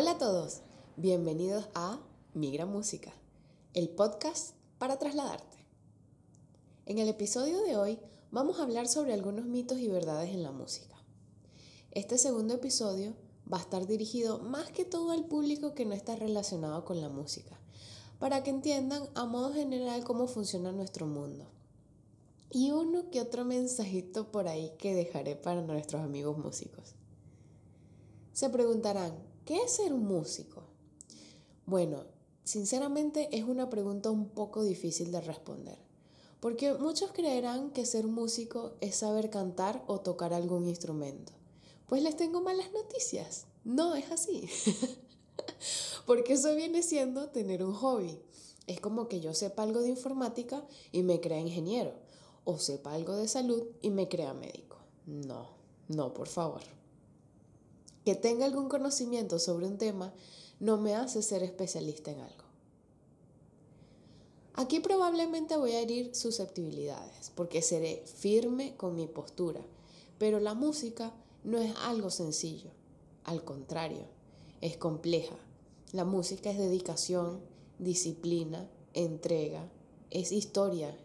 Hola a todos, bienvenidos a Migra Música, el podcast para trasladarte. En el episodio de hoy vamos a hablar sobre algunos mitos y verdades en la música. Este segundo episodio va a estar dirigido más que todo al público que no está relacionado con la música, para que entiendan a modo general cómo funciona nuestro mundo. Y uno que otro mensajito por ahí que dejaré para nuestros amigos músicos. Se preguntarán, ¿qué es ser un músico? Bueno, sinceramente es una pregunta un poco difícil de responder, porque muchos creerán que ser músico es saber cantar o tocar algún instrumento. Pues les tengo malas noticias. No es así. porque eso viene siendo tener un hobby. Es como que yo sepa algo de informática y me crea ingeniero, o sepa algo de salud y me crea médico. No, no, por favor. Que tenga algún conocimiento sobre un tema no me hace ser especialista en algo. Aquí probablemente voy a herir susceptibilidades, porque seré firme con mi postura, pero la música no es algo sencillo, al contrario, es compleja. La música es dedicación, disciplina, entrega, es historia,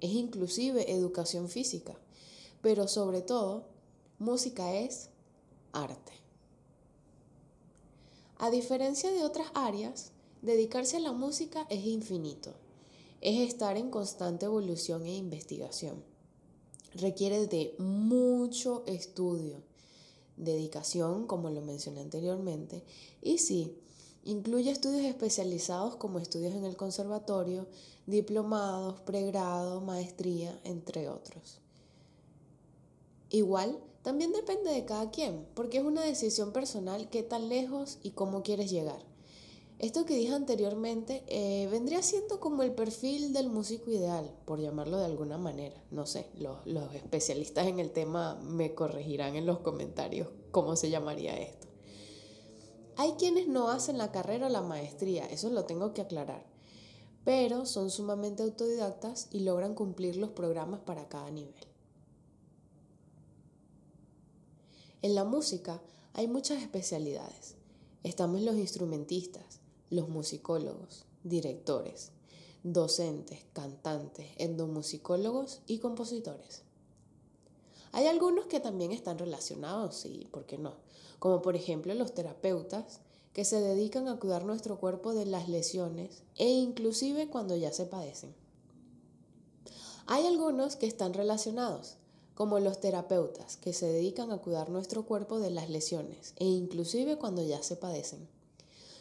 es inclusive educación física, pero sobre todo, música es arte. A diferencia de otras áreas, dedicarse a la música es infinito, es estar en constante evolución e investigación. Requiere de mucho estudio, dedicación, como lo mencioné anteriormente, y sí, incluye estudios especializados como estudios en el conservatorio, diplomados, pregrado, maestría, entre otros. Igual, también depende de cada quien, porque es una decisión personal qué tan lejos y cómo quieres llegar. Esto que dije anteriormente eh, vendría siendo como el perfil del músico ideal, por llamarlo de alguna manera. No sé, los, los especialistas en el tema me corregirán en los comentarios cómo se llamaría esto. Hay quienes no hacen la carrera o la maestría, eso lo tengo que aclarar, pero son sumamente autodidactas y logran cumplir los programas para cada nivel. En la música hay muchas especialidades. Estamos los instrumentistas, los musicólogos, directores, docentes, cantantes, endomusicólogos y compositores. Hay algunos que también están relacionados, y ¿por qué no? Como por ejemplo los terapeutas, que se dedican a cuidar nuestro cuerpo de las lesiones e inclusive cuando ya se padecen. Hay algunos que están relacionados, como los terapeutas, que se dedican a cuidar nuestro cuerpo de las lesiones e inclusive cuando ya se padecen.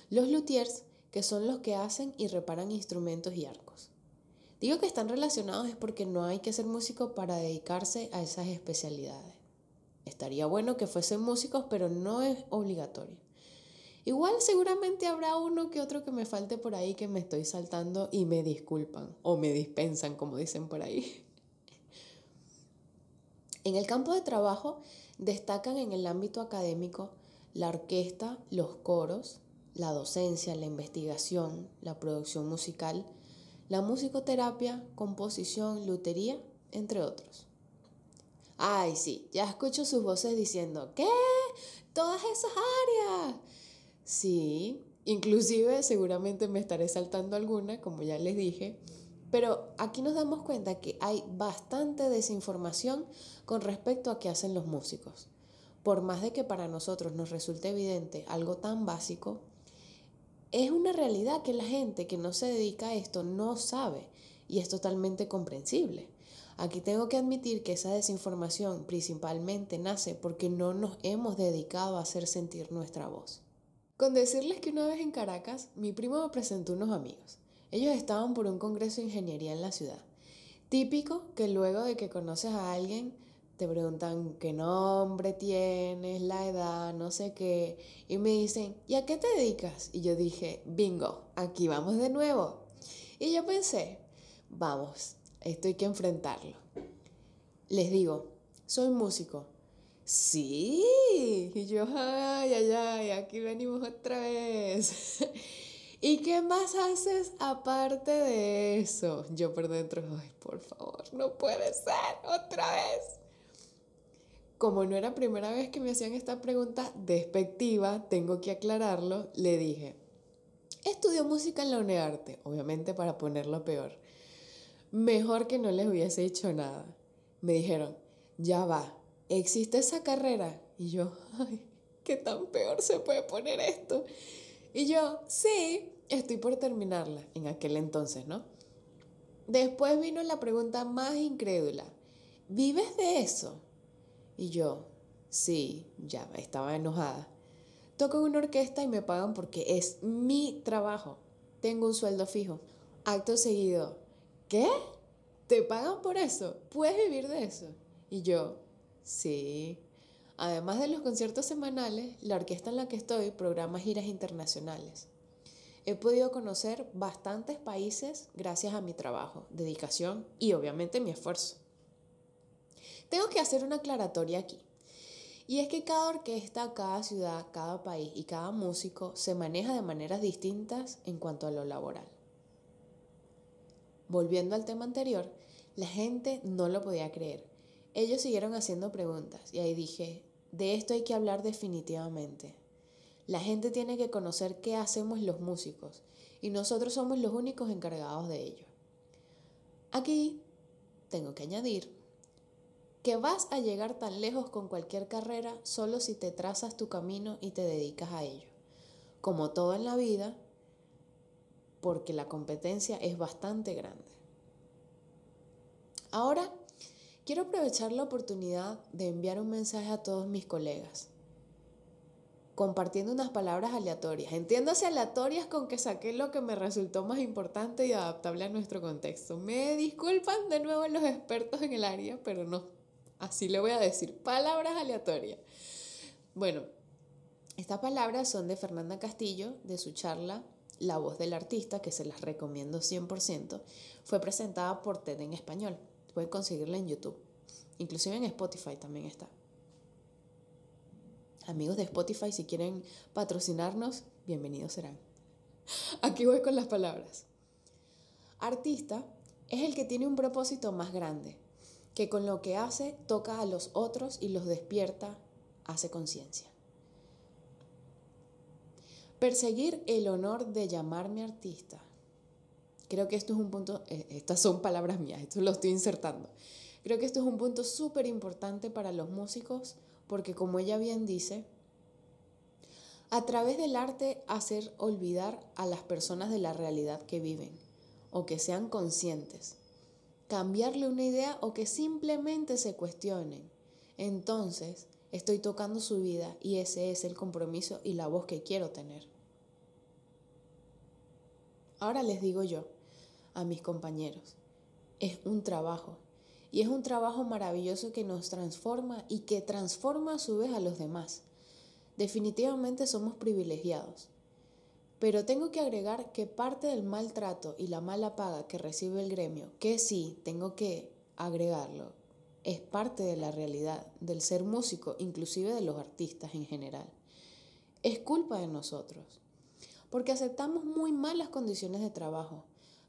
Los luthiers, que son los que hacen y reparan instrumentos y arcos. Digo que están relacionados es porque no hay que ser músico para dedicarse a esas especialidades. Estaría bueno que fuesen músicos, pero no es obligatorio. Igual seguramente habrá uno que otro que me falte por ahí que me estoy saltando y me disculpan o me dispensan, como dicen por ahí. En el campo de trabajo destacan en el ámbito académico la orquesta, los coros, la docencia, la investigación, la producción musical, la musicoterapia, composición, lutería, entre otros. Ay, sí, ya escucho sus voces diciendo, ¿qué? Todas esas áreas. Sí, inclusive seguramente me estaré saltando alguna, como ya les dije, pero aquí nos damos cuenta que hay bastante desinformación con respecto a qué hacen los músicos. Por más de que para nosotros nos resulte evidente algo tan básico, es una realidad que la gente que no se dedica a esto no sabe y es totalmente comprensible. Aquí tengo que admitir que esa desinformación principalmente nace porque no nos hemos dedicado a hacer sentir nuestra voz. Con decirles que una vez en Caracas, mi primo me presentó unos amigos. Ellos estaban por un congreso de ingeniería en la ciudad. Típico que luego de que conoces a alguien, te preguntan qué nombre tienes, la edad, no sé qué, y me dicen, ¿y a qué te dedicas? Y yo dije, bingo, aquí vamos de nuevo. Y yo pensé, vamos, esto hay que enfrentarlo. Les digo, soy músico. Sí, y yo, ay, ay, ay, aquí venimos otra vez. ¿Y qué más haces aparte de eso? Yo por dentro, ay, por favor, no puede ser otra vez como no era primera vez que me hacían esta pregunta despectiva, tengo que aclararlo, le dije, estudio música en la UNEARTE, obviamente para ponerlo peor. Mejor que no les hubiese dicho nada. Me dijeron, ya va, ¿existe esa carrera? Y yo, ay, ¿qué tan peor se puede poner esto? Y yo, sí, estoy por terminarla, en aquel entonces, ¿no? Después vino la pregunta más incrédula, ¿vives de eso? Y yo, sí, ya estaba enojada. Toco en una orquesta y me pagan porque es mi trabajo. Tengo un sueldo fijo. Acto seguido, ¿qué? ¿Te pagan por eso? ¿Puedes vivir de eso? Y yo, sí. Además de los conciertos semanales, la orquesta en la que estoy programa giras internacionales. He podido conocer bastantes países gracias a mi trabajo, dedicación y obviamente mi esfuerzo. Tengo que hacer una aclaratoria aquí. Y es que cada orquesta, cada ciudad, cada país y cada músico se maneja de maneras distintas en cuanto a lo laboral. Volviendo al tema anterior, la gente no lo podía creer. Ellos siguieron haciendo preguntas y ahí dije, de esto hay que hablar definitivamente. La gente tiene que conocer qué hacemos los músicos y nosotros somos los únicos encargados de ello. Aquí tengo que añadir que vas a llegar tan lejos con cualquier carrera solo si te trazas tu camino y te dedicas a ello. Como todo en la vida, porque la competencia es bastante grande. Ahora, quiero aprovechar la oportunidad de enviar un mensaje a todos mis colegas compartiendo unas palabras aleatorias. Entiéndase aleatorias con que saqué lo que me resultó más importante y adaptable a nuestro contexto. Me disculpan de nuevo los expertos en el área, pero no, así le voy a decir, palabras aleatorias. Bueno, estas palabras son de Fernanda Castillo, de su charla La voz del artista, que se las recomiendo 100%. Fue presentada por TED en español. Pueden conseguirla en YouTube. Inclusive en Spotify también está. Amigos de Spotify, si quieren patrocinarnos, bienvenidos serán. Aquí voy con las palabras. Artista es el que tiene un propósito más grande, que con lo que hace toca a los otros y los despierta, hace conciencia. Perseguir el honor de llamarme artista. Creo que esto es un punto, eh, estas son palabras mías, esto lo estoy insertando. Creo que esto es un punto súper importante para los músicos porque como ella bien dice, a través del arte hacer olvidar a las personas de la realidad que viven o que sean conscientes, cambiarle una idea o que simplemente se cuestionen. Entonces, estoy tocando su vida y ese es el compromiso y la voz que quiero tener. Ahora les digo yo a mis compañeros, es un trabajo y es un trabajo maravilloso que nos transforma y que transforma a su vez a los demás. Definitivamente somos privilegiados. Pero tengo que agregar que parte del maltrato y la mala paga que recibe el gremio, que sí, tengo que agregarlo, es parte de la realidad del ser músico, inclusive de los artistas en general. Es culpa de nosotros, porque aceptamos muy malas condiciones de trabajo.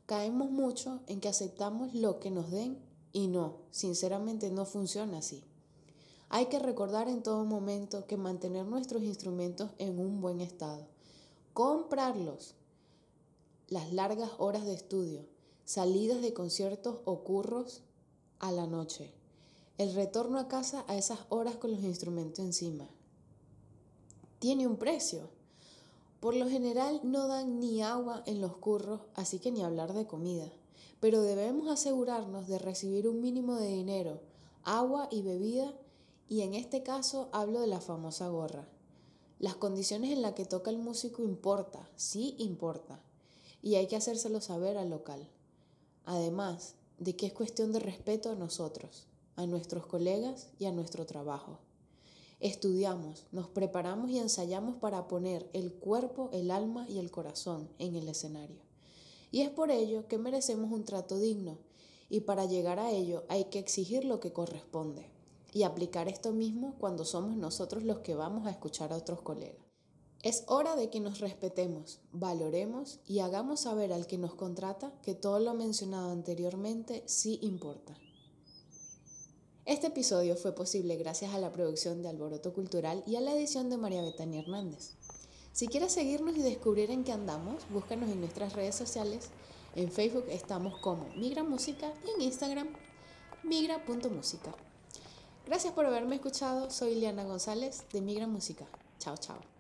Caemos mucho en que aceptamos lo que nos den y no, sinceramente no funciona así. Hay que recordar en todo momento que mantener nuestros instrumentos en un buen estado, comprarlos, las largas horas de estudio, salidas de conciertos o curros a la noche, el retorno a casa a esas horas con los instrumentos encima. Tiene un precio. Por lo general no dan ni agua en los curros, así que ni hablar de comida pero debemos asegurarnos de recibir un mínimo de dinero, agua y bebida, y en este caso hablo de la famosa gorra. Las condiciones en las que toca el músico importa, sí importa, y hay que hacérselo saber al local. Además de que es cuestión de respeto a nosotros, a nuestros colegas y a nuestro trabajo. Estudiamos, nos preparamos y ensayamos para poner el cuerpo, el alma y el corazón en el escenario. Y es por ello que merecemos un trato digno, y para llegar a ello hay que exigir lo que corresponde, y aplicar esto mismo cuando somos nosotros los que vamos a escuchar a otros colegas. Es hora de que nos respetemos, valoremos y hagamos saber al que nos contrata que todo lo mencionado anteriormente sí importa. Este episodio fue posible gracias a la producción de Alboroto Cultural y a la edición de María Betania Hernández. Si quieres seguirnos y descubrir en qué andamos, búscanos en nuestras redes sociales. En Facebook estamos como Migra Música y en Instagram migra.música. Gracias por haberme escuchado. Soy Liana González de Migra Música. Chao, chao.